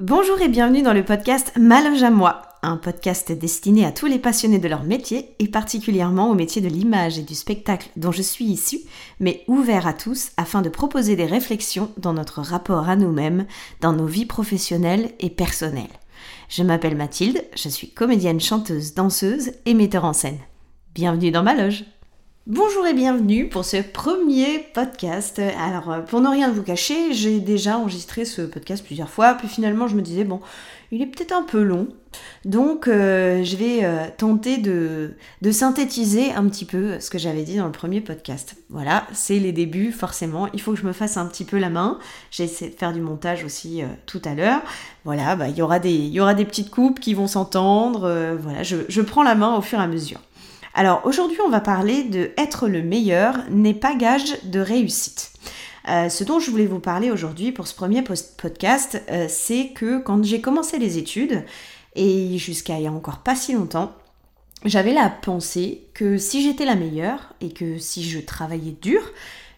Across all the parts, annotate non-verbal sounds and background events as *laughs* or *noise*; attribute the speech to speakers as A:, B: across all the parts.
A: Bonjour et bienvenue dans le podcast Maloge à moi, un podcast destiné à tous les passionnés de leur métier et particulièrement au métier de l'image et du spectacle dont je suis issue, mais ouvert à tous afin de proposer des réflexions dans notre rapport à nous-mêmes, dans nos vies professionnelles et personnelles. Je m'appelle Mathilde, je suis comédienne, chanteuse, danseuse et metteur en scène. Bienvenue dans ma loge. Bonjour et bienvenue pour ce premier podcast. Alors, euh, pour ne rien vous cacher, j'ai déjà enregistré ce podcast plusieurs fois, puis finalement je me disais, bon, il est peut-être un peu long, donc euh, je vais euh, tenter de, synthétiser un petit peu ce que j'avais dit dans le premier podcast. Voilà, c'est les débuts, forcément, il faut que je me fasse un petit peu la main. J'ai essayé de faire du montage aussi tout à l'heure. Voilà, bah, il y, aura des, petites coupes qui vont s'entendre. voilà, je prends la main au fur et à mesure. Alors aujourd'hui, on va parler de être le meilleur n'est pas gage de réussite. Euh, ce dont je voulais vous parler aujourd'hui pour ce premier podcast, euh, c'est que quand j'ai commencé les études, et jusqu'à il y a encore pas si longtemps, j'avais la pensée que si j'étais la meilleure et que si je travaillais dur,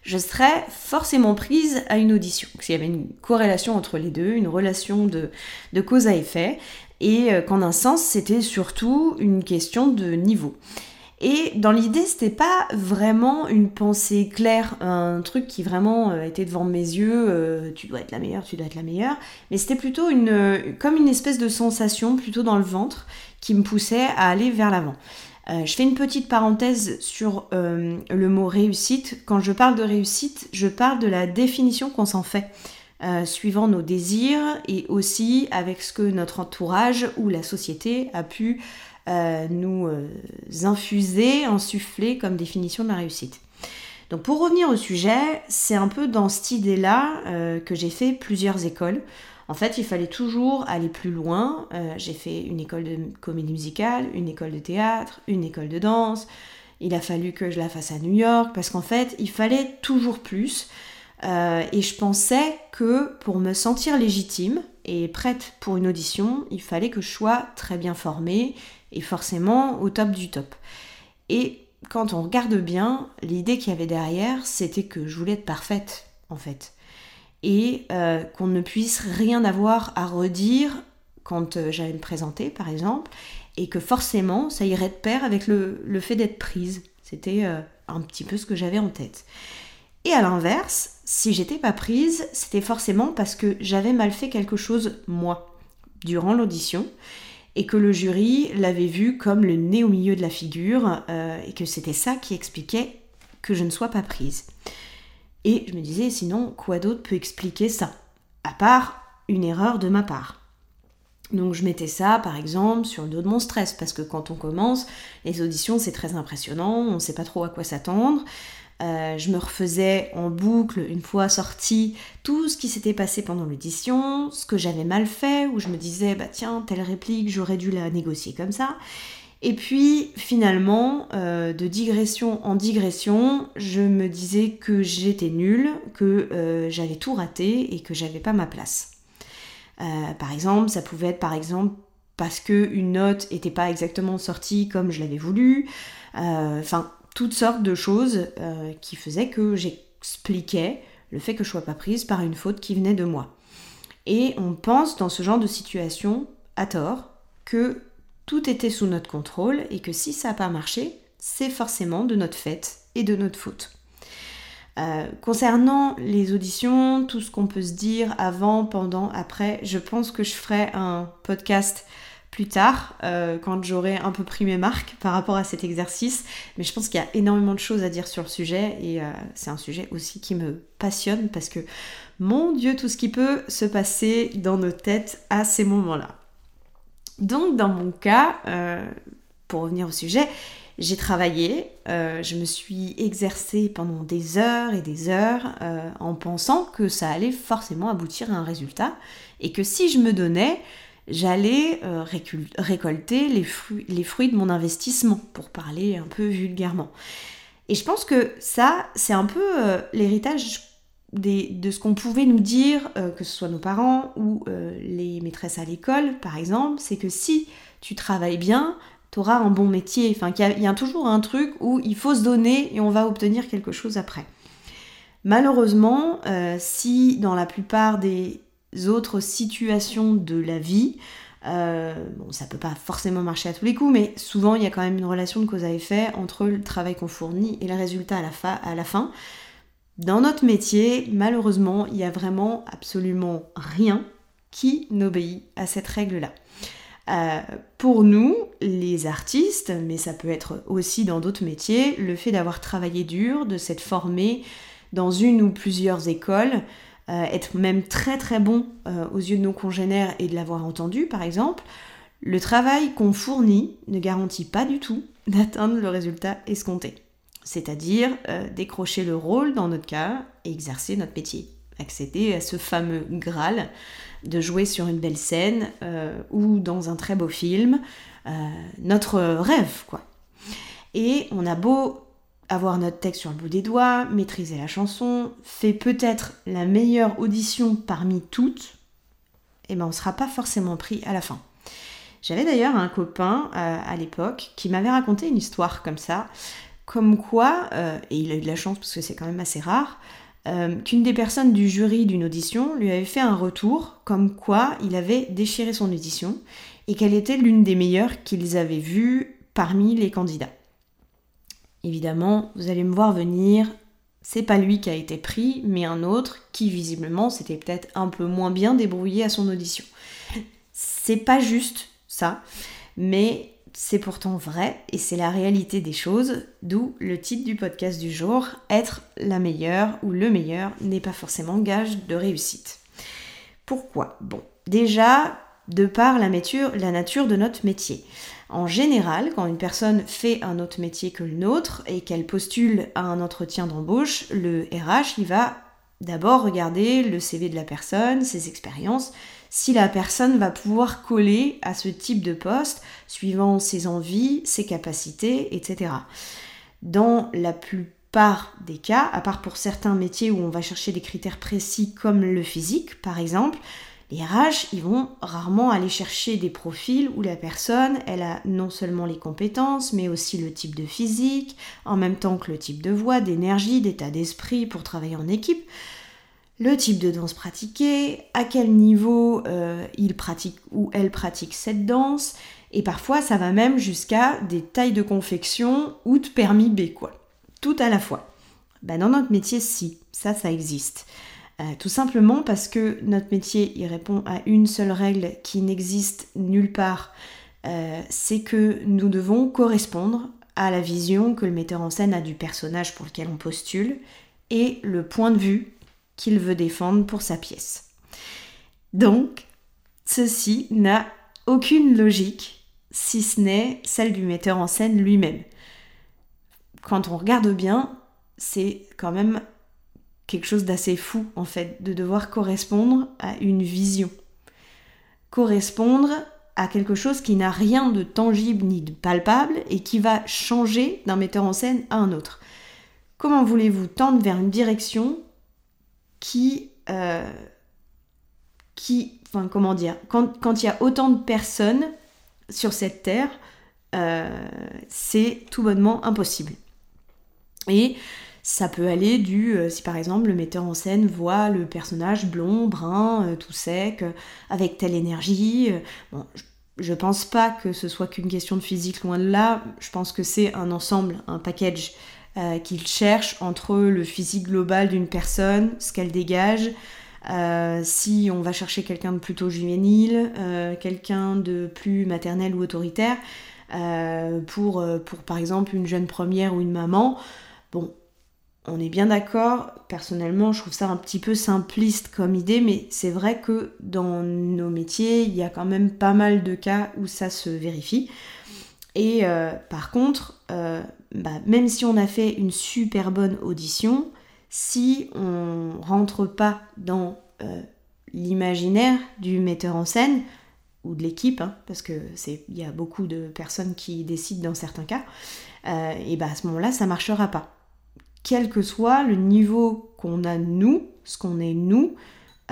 A: je serais forcément prise à une audition. S'il y avait une corrélation entre les deux, une relation de, de cause à effet, et euh, qu'en un sens, c'était surtout une question de niveau. Et dans l'idée, c'était pas vraiment une pensée claire, un truc qui vraiment euh, était devant mes yeux, euh, tu dois être la meilleure, tu dois être la meilleure, mais c'était plutôt une, euh, comme une espèce de sensation, plutôt dans le ventre, qui me poussait à aller vers l'avant. je fais une petite parenthèse sur le mot réussite. Quand je parle de réussite, je parle de la définition qu'on s'en fait. suivant nos désirs et aussi avec ce que notre entourage ou la société a pu euh, nous euh, infuser, insuffler comme définition de la réussite. Donc pour revenir au sujet, c'est un peu dans cette idée-là euh, que j'ai fait plusieurs écoles. En fait, il fallait toujours aller plus loin. j'ai fait une école de comédie musicale, une école de théâtre, une école de danse. Il a fallu que je la fasse à New York parce qu'en fait, il fallait toujours plus. et je pensais que pour me sentir légitime et prête pour une audition, il fallait que je sois très bien formée et forcément au top du top. Et quand on regarde bien, l'idée qu'il y avait derrière, c'était que je voulais être parfaite, en fait. Et euh, qu'on ne puisse rien avoir à redire quand euh, j'allais me présenter, par exemple, et que forcément, ça irait de pair avec le, fait d'être prise. C'était euh, un petit peu ce que j'avais en tête. Et à l'inverse, si j'étais pas prise, c'était forcément parce que j'avais mal fait quelque chose moi durant l'audition et que le jury l'avait vu comme le nez au milieu de la figure euh, et que c'était ça qui expliquait que je ne sois pas prise. Et je me disais, sinon, quoi d'autre peut expliquer ça À part une erreur de ma part? Donc je mettais ça, par exemple, sur le dos de mon stress, parce que quand on commence, les auditions, c'est très impressionnant, on ne sait pas trop à quoi s'attendre. Euh, je me refaisais en boucle, une fois sortie, tout ce qui s'était passé pendant l'audition, ce que j'avais mal fait, où je me disais, bah tiens, telle réplique, j'aurais dû la négocier comme ça. Et puis finalement, euh, de digression en digression, je me disais que j'étais nulle, que euh, j'avais tout raté et que j'avais pas ma place. par exemple, ça pouvait être par exemple parce que une note n'était pas exactement sortie comme je l'avais voulu. Enfin, toutes sortes de choses euh, qui faisaient que j'expliquais le fait que je sois pas prise par une faute qui venait de moi. Et on pense dans ce genre de situation, à tort, que tout était sous notre contrôle et que si ça n'a pas marché, c'est forcément de notre fait et de notre faute. Euh, concernant les auditions, tout ce qu'on peut se dire avant, pendant, après, je pense que je ferai un podcast plus tard, euh, quand j'aurai un peu pris mes marques par rapport à cet exercice. Mais je pense qu'il y a énormément de choses à dire sur le sujet et euh, c'est un sujet aussi qui me passionne parce que, mon Dieu, tout ce qui peut se passer dans nos têtes à ces moments-là. Donc, dans mon cas, euh, pour revenir au sujet, j'ai travaillé, je me suis exercée pendant des heures et des heures en pensant que ça allait forcément aboutir à un résultat et que si je me donnais, j'allais euh, récolter les fruits, de mon investissement, pour parler un peu vulgairement. Et je pense que ça, c'est un peu euh, l'héritage de ce qu'on pouvait nous dire, euh, que ce soit nos parents ou les maîtresses à l'école, par exemple, c'est que si tu travailles bien, tu auras un bon métier. Enfin, il y, a toujours un truc où il faut se donner et on va obtenir quelque chose après. Malheureusement, si dans la plupart des autres situations de la vie. Euh, bon, ça peut pas forcément marcher à tous les coups, mais souvent il y a quand même une relation de cause à effet entre le travail qu'on fournit et le résultat à la, fin. Dans notre métier, malheureusement, il y a vraiment absolument rien qui n'obéit à cette règle-là. Euh, pour nous, les artistes, mais ça peut être aussi dans d'autres métiers, le fait d'avoir travaillé dur, de s'être formé dans une ou plusieurs écoles, euh, être même très très bon euh, aux yeux de nos congénères et de l'avoir entendu par exemple, le travail qu'on fournit ne garantit pas du tout *laughs* d'atteindre le résultat escompté. C'est-à-dire décrocher le rôle dans notre cas et exercer notre métier, accéder à ce fameux Graal de jouer sur une belle scène euh, ou dans un très beau film. Euh, notre rêve, quoi. Et on a beau avoir notre texte sur le bout des doigts, maîtriser la chanson, fait peut-être la meilleure audition parmi toutes, et eh ben on sera pas forcément pris à la fin. J'avais d'ailleurs un copain euh, à l'époque qui m'avait raconté une histoire comme ça, comme quoi, et il a eu de la chance parce que c'est quand même assez rare, euh, qu'une des personnes du jury d'une audition lui avait fait un retour comme quoi il avait déchiré son audition et qu'elle était l'une des meilleures qu'ils avaient vues parmi les candidats. Évidemment, vous allez me voir venir, c'est pas lui qui a été pris, mais un autre qui visiblement s'était peut-être un peu moins bien débrouillé à son audition. C'est pas juste ça, mais c'est pourtant vrai et c'est la réalité des choses, d'où le titre du podcast du jour, être la meilleure ou le meilleur n'est pas forcément gage de réussite. Pourquoi? Bon, déjà, de par la, la nature de notre métier. En général, quand une personne fait un autre métier que le nôtre et qu'elle postule à un entretien d'embauche, le RH, il va d'abord regarder le CV de la personne, ses expériences, si la personne va pouvoir coller à ce type de poste suivant ses envies, ses capacités, etc. Dans la plupart des cas, à part pour certains métiers où on va chercher des critères précis comme le physique par exemple, les RH, ils vont rarement aller chercher des profils où la personne, elle a non seulement les compétences, mais aussi le type de physique, en même temps que le type de voix, d'énergie, d'état d'esprit pour travailler en équipe le type de danse pratiquée, à quel niveau euh, il pratique ou elle pratique cette danse, et parfois ça va même jusqu'à des tailles de confection ou de permis B, quoi. Tout à la fois. Ben, dans notre métier, si, ça, ça existe. Euh, tout simplement parce que notre métier, il répond à une seule règle qui n'existe nulle part, euh, c'est que nous devons correspondre à la vision que le metteur en scène a du personnage pour lequel on postule et le point de vue qu'il veut défendre pour sa pièce. Donc, ceci n'a aucune logique si ce n'est celle du metteur en scène lui-même. Quand on regarde bien, c'est quand même quelque chose d'assez fou en fait de devoir correspondre à une vision. Correspondre à quelque chose qui n'a rien de tangible ni de palpable et qui va changer d'un metteur en scène à un autre. Comment voulez-vous tendre vers une direction qui, euh, qui enfin comment dire, quand il y a autant de personnes sur cette terre, euh, c'est tout bonnement impossible. Et ça peut aller du, euh, si par exemple le metteur en scène voit le personnage blond, brun, tout sec, avec telle énergie, bon, je pense pas que ce soit qu'une question de physique, loin de là, je pense que c'est un ensemble, un package euh, qu'il cherche entre le physique global d'une personne, ce qu'elle dégage, euh, si on va chercher quelqu'un de plutôt juvénile, euh, quelqu'un de plus maternel ou autoritaire, pour, pour par exemple une jeune première ou une maman, bon, on est bien d'accord, personnellement je trouve ça un petit peu simpliste comme idée, mais c'est vrai que dans nos métiers, il y a quand même pas mal de cas où ça se vérifie. Et par contre, bah, même si on a fait une super bonne audition, si on rentre pas dans euh, l'imaginaire du metteur en scène ou de l'équipe, hein, parce que c'est il y a beaucoup de personnes qui décident dans certains cas, euh, et bah à ce moment-là, ça marchera pas. Quel que soit le niveau qu'on a nous, ce qu'on est nous,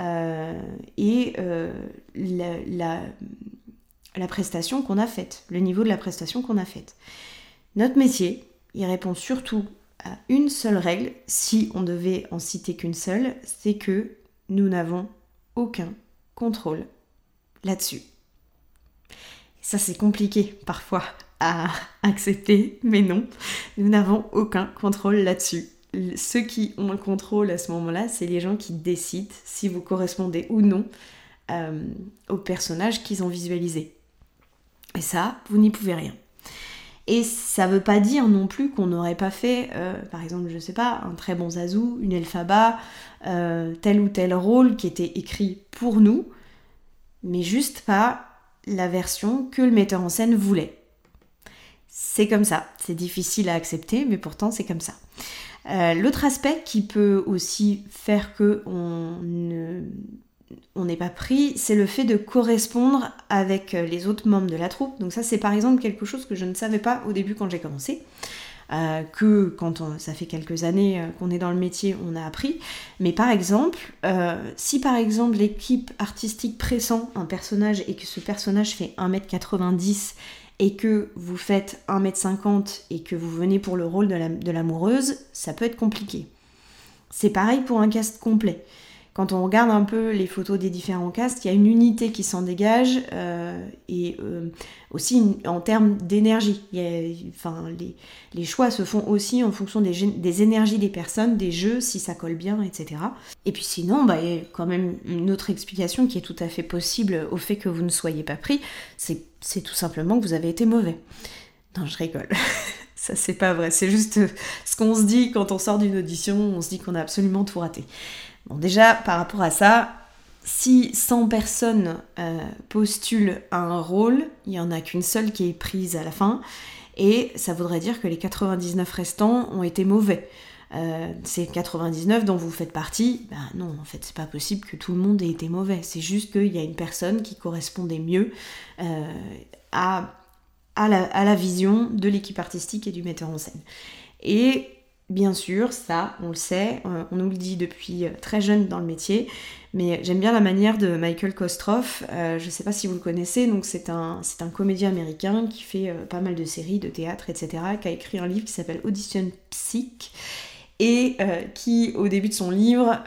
A: euh, et la, la prestation qu'on a faite, le niveau de la prestation qu'on a faite. Notre métier, il répond surtout à une seule règle, si on devait en citer qu'une seule, c'est que nous n'avons aucun contrôle là-dessus. Ça, c'est compliqué parfois accepter, mais non, nous n'avons aucun contrôle là-dessus. Ceux qui ont le contrôle à ce moment-là, c'est les gens qui décident si vous correspondez ou non euh, au personnage qu'ils ont visualisé. Et ça, vous n'y pouvez rien. Et ça veut pas dire non plus qu'on n'aurait pas fait, euh, par exemple, je sais pas, un très bon Zazu, une Elphaba, euh, tel ou tel rôle qui était écrit pour nous, mais juste pas la version que le metteur en scène voulait. C'est comme ça, c'est difficile à accepter, mais pourtant c'est comme ça. Euh, l'autre aspect qui peut aussi faire que on ne on n'est pas pris, c'est le fait de correspondre avec euh, les autres membres de la troupe. Donc ça, c'est par exemple quelque chose que je ne savais pas au début quand j'ai commencé. Euh, que quand ça fait quelques années qu'on est dans le métier, on a appris. Mais par exemple, si par exemple l'équipe artistique pressent un personnage et que ce personnage fait 1m90 et que vous faites 1m50 et que vous venez pour le rôle de l'amoureuse, ça peut être compliqué. C'est pareil pour un cast complet quand on regarde un peu les photos des différents castes, il y a une unité qui s'en dégage euh, et euh, aussi en termes d'énergie. Les, choix se font aussi en fonction des, énergies des personnes, des jeux, si ça colle bien, etc. Et puis sinon, bah, il y a quand même une autre explication qui est tout à fait possible au fait que vous ne soyez pas pris, c'est tout simplement que vous avez été mauvais. Non, je rigole. *laughs* Ça, c'est pas vrai. C'est juste ce qu'on se dit quand on sort d'une audition. On se dit qu'on a absolument tout raté. Bon, déjà, par rapport à ça, si 100 personnes euh, postulent un rôle, il n'y en a qu'une seule qui est prise à la fin, et ça voudrait dire que les 99 restants ont été mauvais. Euh, ces 99 dont vous faites partie, ben non, en fait, c'est pas possible que tout le monde ait été mauvais. C'est juste qu'il y a une personne qui correspondait mieux euh, à, la, vision de l'équipe artistique et du metteur en scène. Et Bien sûr, ça, on le sait, euh, on nous le dit depuis euh, très jeune dans le métier, mais j'aime bien la manière de Michael Kostroff, je ne sais pas si vous le connaissez, donc c'est un, c'est un comédien américain qui fait pas mal de séries, de théâtre, etc., qui a écrit un livre qui s'appelle Audition Psych, et qui, au début de son livre,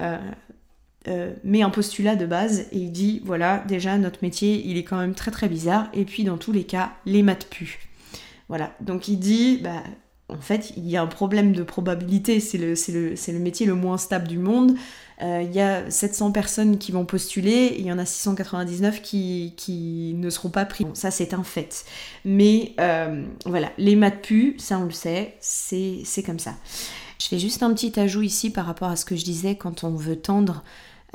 A: met un postulat de base et il dit, voilà, déjà, notre métier, il est quand même très très bizarre, et puis dans tous les cas, les maths puent. Voilà, donc il dit, bah, en fait, il y a un problème de probabilité. C'est le, le, métier le moins stable du monde. Euh, il y a 700 personnes qui vont postuler, il y en a 699 qui, qui ne seront pas pris. ça, c'est un fait. Mais euh, voilà, les maths pu, ça on le sait, c'est comme ça. Je fais juste un petit ajout ici par rapport à ce que je disais quand on veut tendre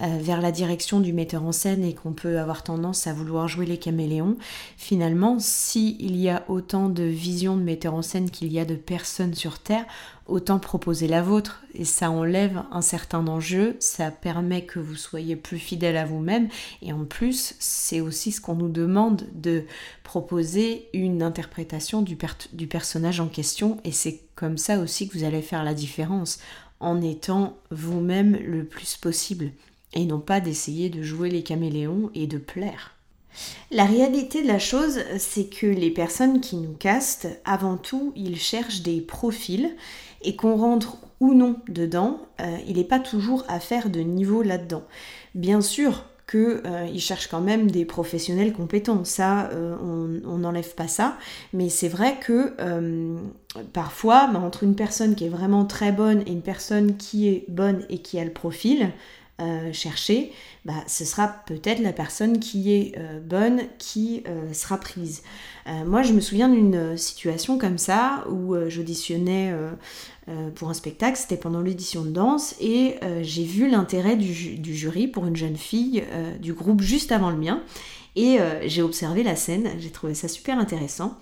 A: vers la direction du metteur en scène et qu'on peut avoir tendance à vouloir jouer les caméléons, finalement, s'il y a autant de visions de metteur en scène qu'il y a de personnes sur Terre, autant proposer la vôtre. Et ça enlève un certain enjeu, ça permet que vous soyez plus fidèle à vous-même. Et en plus, c'est aussi ce qu'on nous demande de proposer une interprétation du personnage en question. Et c'est comme ça aussi que vous allez faire la différence en étant vous-même le plus possible et non pas d'essayer de jouer les caméléons et de plaire. La réalité de la chose, c'est que les personnes qui nous castent, avant tout, ils cherchent des profils et qu'on rentre ou non dedans, euh, il n'est pas toujours à faire de niveau là-dedans. Bien sûr qu'ils euh, cherchent quand même des professionnels compétents, ça, euh, on n'enlève pas ça, mais c'est vrai que parfois, bah, entre une personne qui est vraiment très bonne et une personne qui est bonne et qui a le profil, euh, chercher, bah, ce sera peut-être la personne qui est euh, bonne qui euh, sera prise. moi, je me souviens d'une situation comme ça où j'auditionnais pour un spectacle, c'était pendant l'édition de danse, et j'ai vu l'intérêt du, du, jury pour une jeune fille du groupe juste avant le mien, et j'ai observé la scène, j'ai trouvé ça super intéressant.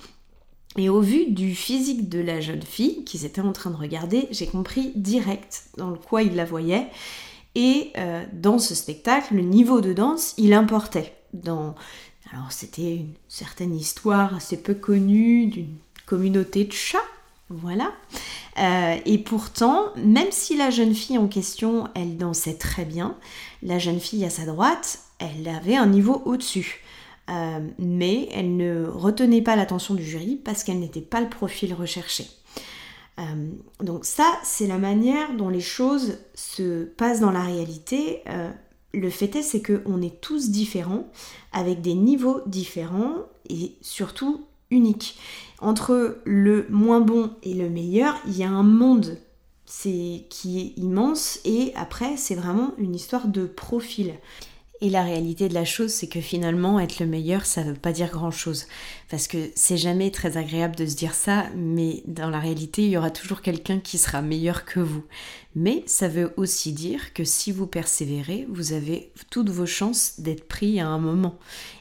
A: Et au vu du physique de la jeune fille qu'ils étaient en train de regarder, j'ai compris direct dans quoi ils la voyaient. Et euh, dans ce spectacle, le niveau de danse, il importait. Dans... Alors c'était une certaine histoire assez peu connue d'une communauté de chats, voilà. Euh, et pourtant, même si la jeune fille en question, elle dansait très bien, la jeune fille à sa droite, elle avait un niveau au-dessus. Euh, mais elle ne retenait pas l'attention du jury parce qu'elle n'était pas le profil recherché. Euh, donc ça, c'est la manière dont les choses se passent dans la réalité, euh, le fait est, c'est qu'on est tous différents, avec des niveaux différents et surtout uniques. Entre le moins bon et le meilleur, il y a un monde qui est immense et après c'est vraiment une histoire de profil. Et la réalité de la chose, c'est que finalement, être le meilleur, ça ne veut pas dire grand-chose. Parce que c'est jamais très agréable de se dire ça, mais dans la réalité, il y aura toujours quelqu'un qui sera meilleur que vous. Mais ça veut aussi dire que si vous persévérez, vous avez toutes vos chances d'être pris à un moment.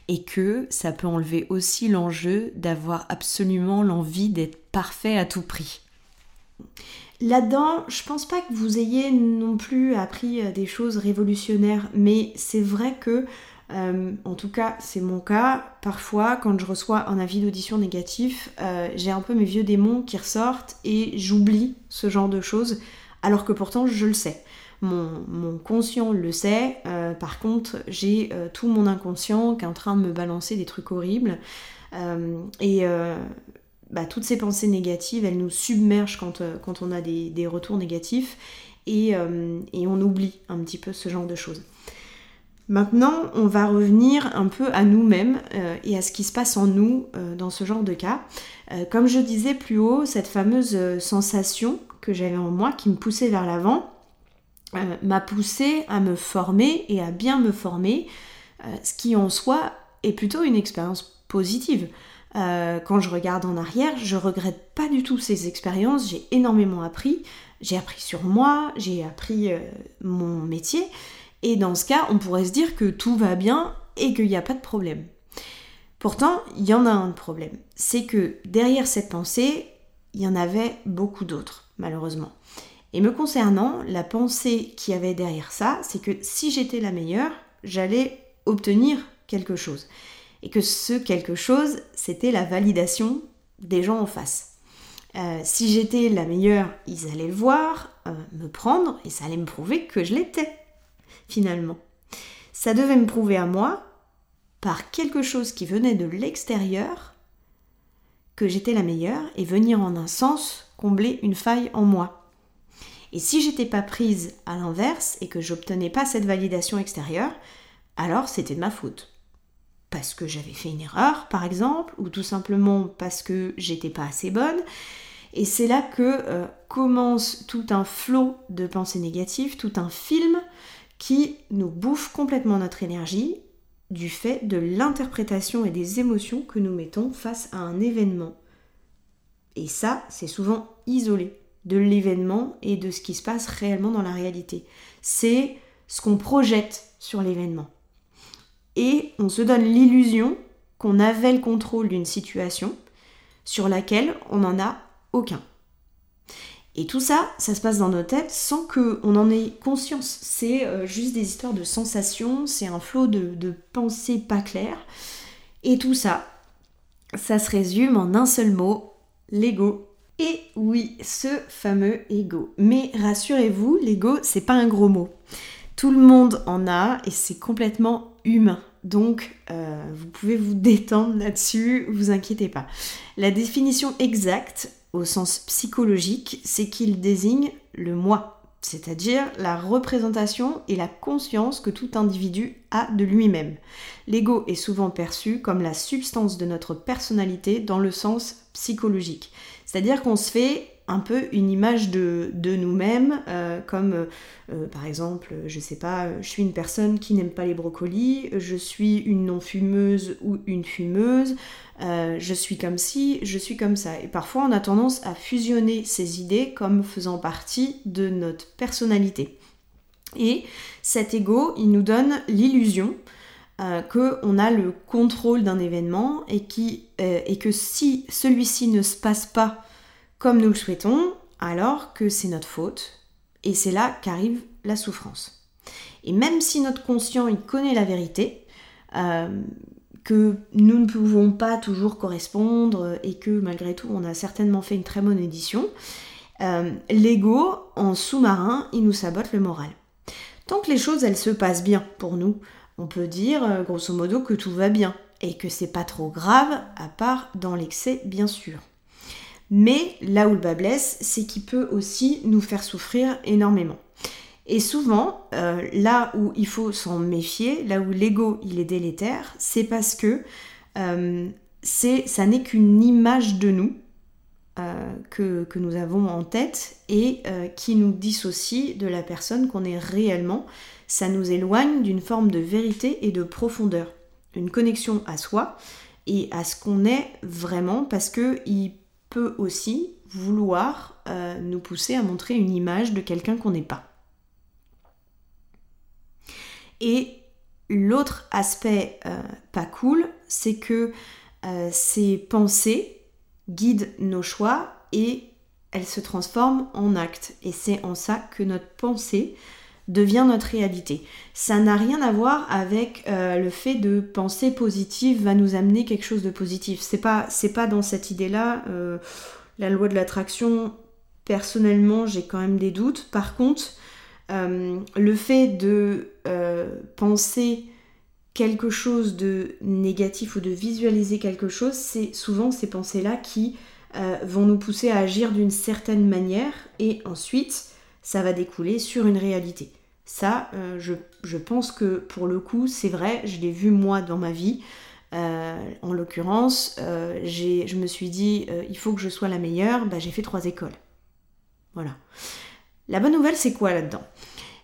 A: Et que ça peut enlever aussi l'enjeu d'avoir absolument l'envie d'être parfait à tout prix. Là-dedans, je pense pas que vous ayez non plus appris euh, des choses révolutionnaires, mais c'est vrai que, euh, en tout cas, c'est mon cas. Parfois, quand je reçois un avis d'audition négatif, euh, j'ai un peu mes vieux démons qui ressortent et j'oublie ce genre de choses, alors que pourtant je le sais. Mon, mon conscient le sait, par contre, j'ai tout mon inconscient qui est en train de me balancer des trucs horribles. et bah, toutes ces pensées négatives, elles nous submergent quand, euh, on a des, retours négatifs euh, et, on oublie un petit peu ce genre de choses. Maintenant, on va revenir un peu à nous-mêmes euh, et à ce qui se passe en nous dans ce genre de cas. comme je disais plus haut, cette fameuse sensation que j'avais en moi qui me poussait vers l'avant m'a poussé à me former et à bien me former, ce qui en soi est plutôt une expérience positive. Euh, quand je regarde en arrière, je regrette pas du tout ces expériences, j'ai énormément appris, j'ai appris sur moi, j'ai appris euh, mon métier, et dans ce cas, on pourrait se dire que tout va bien et qu'il n'y a pas de problème. Pourtant, il y en a un problème, c'est que derrière cette pensée, il y en avait beaucoup d'autres, malheureusement. Et me concernant, la pensée qui avait derrière ça, c'est que si j'étais la meilleure, j'allais obtenir quelque chose et que ce quelque chose, c'était la validation des gens en face. Euh, si j'étais la meilleure, ils allaient le voir, euh, me prendre, et ça allait me prouver que je l'étais, finalement. Ça devait me prouver à moi, par quelque chose qui venait de l'extérieur, que j'étais la meilleure, et venir en un sens combler une faille en moi. Et si j'étais pas prise à l'inverse et que j'obtenais pas cette validation extérieure, alors c'était de ma faute parce que j'avais fait une erreur, par exemple, ou tout simplement parce que j'étais pas assez bonne. Et c'est là que euh, commence tout un flot de pensées négatives, tout un film qui nous bouffe complètement notre énergie du fait de l'interprétation et des émotions que nous mettons face à un événement. Et ça, c'est souvent isolé de l'événement et de ce qui se passe réellement dans la réalité. C'est ce qu'on projette sur l'événement et on se donne l'illusion qu'on avait le contrôle d'une situation sur laquelle on n'en a aucun. Et tout ça, ça se passe dans nos têtes sans qu'on en ait conscience. C'est euh, juste des histoires de sensations, c'est un flot de, de pensées pas claires. Et tout ça, ça se résume en un seul mot, l'ego. Et oui, ce fameux ego. Mais rassurez-vous, l'ego, c'est pas un gros mot. Tout le monde en a et c'est complètement humain. Donc, euh, vous pouvez vous détendre là-dessus, vous inquiétez pas. La définition exacte, au sens psychologique, c'est qu'il désigne le moi, c'est-à-dire la représentation et la conscience que tout individu a de lui-même. L'ego est souvent perçu comme la substance de notre personnalité dans le sens psychologique. C'est-à-dire qu'on se fait un peu une image de, nous-mêmes, euh, comme euh, par exemple, je sais pas, je suis une personne qui n'aime pas les brocolis, je suis une non-fumeuse ou une fumeuse, euh, je suis comme ci, je suis comme ça. Et parfois on a tendance à fusionner ces idées comme faisant partie de notre personnalité. Et cet ego, il nous donne l'illusion qu'on a le contrôle d'un événement et, qui, et que si celui-ci ne se passe pas comme nous le souhaitons, alors que c'est notre faute, et c'est là qu'arrive la souffrance. Et même si notre conscient il connaît la vérité, euh, que nous ne pouvons pas toujours correspondre et que malgré tout on a certainement fait une très bonne édition, euh, l'ego en sous-marin il nous sabote le moral. Tant que les choses elles se passent bien pour nous, on peut dire euh, grosso modo que tout va bien et que c'est pas trop grave à part dans l'excès bien sûr. Mais là où le bas blesse, c'est qu'il peut aussi nous faire souffrir énormément. Et souvent, euh, là où il faut s'en méfier, là où l'ego il est délétère, c'est parce que euh, ça n'est qu'une image de nous euh, que, nous avons en tête et qui nous dissocie de la personne qu'on est réellement. Ça nous éloigne d'une forme de vérité et de profondeur, une connexion à soi et à ce qu'on est vraiment, parce que il peut aussi vouloir nous pousser à montrer une image de quelqu'un qu'on n'est pas. Et l'autre aspect euh, pas cool, c'est que euh, ces pensées guident nos choix et elles se transforment en actes. Et c'est en ça que notre pensée devient notre réalité. Ça n'a rien à voir avec euh, le fait de penser positive va nous amener quelque chose de positif. C'est pas, pas dans cette idée-là. la loi de l'attraction, personnellement, j'ai quand même des doutes. Par contre, euh, le fait de euh, penser quelque chose de négatif ou de visualiser quelque chose, c'est souvent ces pensées-là qui euh, vont nous pousser à agir d'une certaine manière et ensuite ça va découler sur une réalité. Ça, je, je, pense que pour le coup, c'est vrai, je l'ai vu moi dans ma vie. en l'occurrence, je me suis dit, il faut que je sois la meilleure, bah, j'ai fait trois écoles. Voilà. La bonne nouvelle, c'est quoi là-dedans?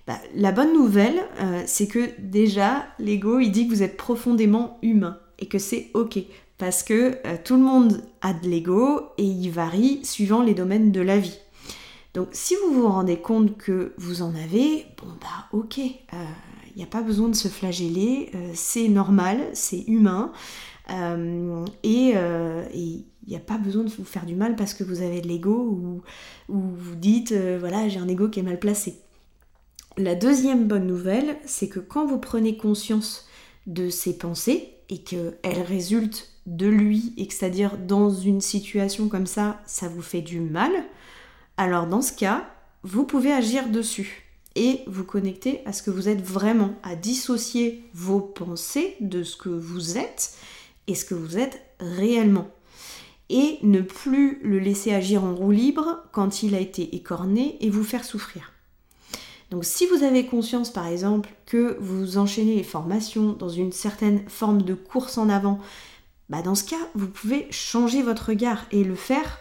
A: Bah, La bonne nouvelle, euh, c'est que déjà, l'ego, il dit que vous êtes profondément humain et que c'est ok. Parce que euh, tout le monde a de l'ego et il varie suivant les domaines de la vie. Donc si vous vous rendez compte que vous en avez, bon bah ok, il euh, n'y a pas besoin de se flageller, c'est normal, c'est humain. et il n'y a pas besoin de vous faire du mal parce que vous avez de l'ego ou, vous dites euh, voilà j'ai un ego qui est mal placé. La deuxième bonne nouvelle, c'est que quand vous prenez conscience de ces pensées et qu'elles résultent de lui et que c'est-à-dire dans une situation comme ça, ça vous fait du mal, alors dans ce cas, vous pouvez agir dessus et vous connecter à ce que vous êtes vraiment, à dissocier vos pensées de ce que vous êtes et ce que vous êtes réellement et ne plus le laisser agir en roue libre quand il a été écorné et vous faire souffrir. Donc si vous avez conscience par exemple que vous enchaînez les formations dans une certaine forme de course en avant, bah dans ce cas, vous pouvez changer votre regard et le faire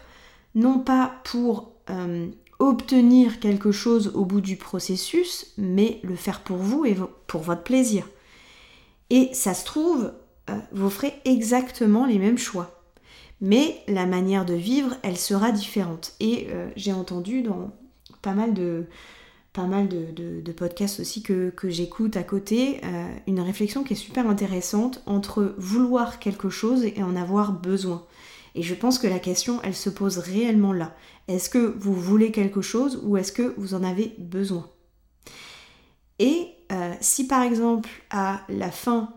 A: non pas pour euh, obtenir quelque chose au bout du processus, mais le faire pour vous et pour votre plaisir. Et ça se trouve, euh, vous ferez exactement les mêmes choix mais la manière de vivre, elle sera différente. Et euh, j'ai entendu dans pas mal de, podcasts aussi que, j'écoute à côté, une réflexion qui est super intéressante entre vouloir quelque chose et en avoir besoin. Et je pense que la question, elle se pose réellement là. Est-ce que vous voulez quelque chose ou est-ce que vous en avez besoin? Et euh, si par exemple à la fin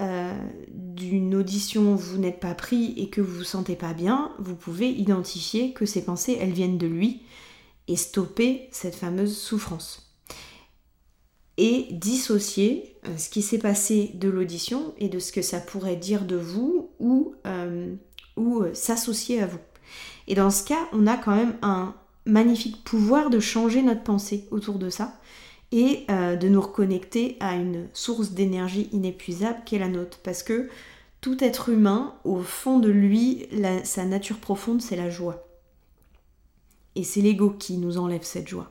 A: euh, d'une audition vous n'êtes pas pris et que vous vous sentez pas bien, vous pouvez identifier que ces pensées, elles viennent de lui et stopper cette fameuse souffrance. Et dissocier euh, ce qui s'est passé de l'audition et de ce que ça pourrait dire de vous ou, ou s'associer à vous. Et dans ce cas, on a quand même un magnifique pouvoir de changer notre pensée autour de ça et euh, de nous reconnecter à une source d'énergie inépuisable qui est la nôtre. Parce que tout être humain, au fond de lui, sa nature profonde, c'est la joie. Et c'est l'ego qui nous enlève cette joie.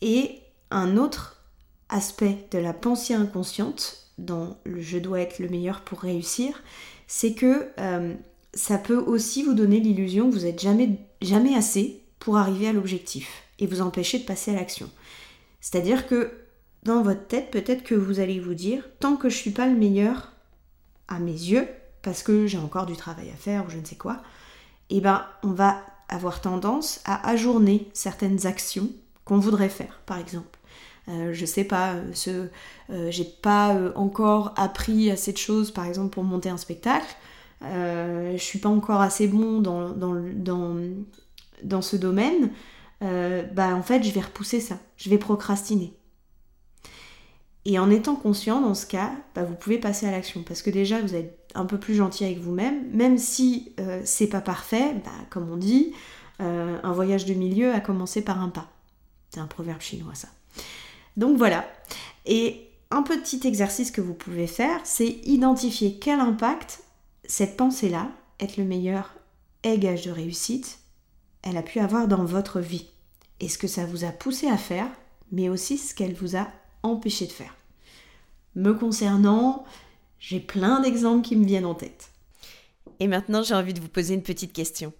A: Et un autre aspect de la pensée inconsciente, dans le je dois être le meilleur pour réussir, c'est que euh, ça peut aussi vous donner l'illusion que vous n'êtes jamais, jamais assez pour arriver à l'objectif et vous empêcher de passer à l'action. C'est-à-dire que dans votre tête, peut-être que vous allez vous dire, tant que je suis pas le meilleur à mes yeux, parce que j'ai encore du travail à faire ou je ne sais quoi, eh ben on va avoir tendance à ajourner certaines actions qu'on voudrait faire, par exemple. Euh, je sais pas, euh, ce, euh, j'ai pas encore appris assez de choses, par exemple, pour monter un spectacle. Je suis pas encore assez bon dans, dans, dans ce domaine. Euh, bah en fait je vais repousser ça, je vais procrastiner. Et en étant conscient dans ce cas, bah, vous pouvez passer à l'action parce que déjà vous êtes un peu plus gentil avec vous-même, même si euh, c'est pas parfait, bah, comme on dit, euh, un voyage de milieu a commencé par un pas. C'est un proverbe chinois ça. Donc voilà. Et un petit exercice que vous pouvez faire, c'est identifier quel impact cette pensée-là, être le meilleur est gage de réussite, elle a pu avoir dans votre vie. Et ce que ça vous a poussé à faire, mais aussi ce qu'elle vous a empêché de faire. Me concernant, j'ai plein d'exemples qui me viennent en tête.
B: Et maintenant, j'ai envie de vous poser une petite question.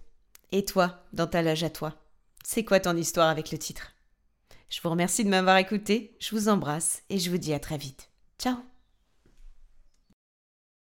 B: Et toi, dans ta loge à toi, c'est quoi ton histoire avec le titre? Je vous remercie de m'avoir écouté, je vous embrasse et je vous dis à très vite. Ciao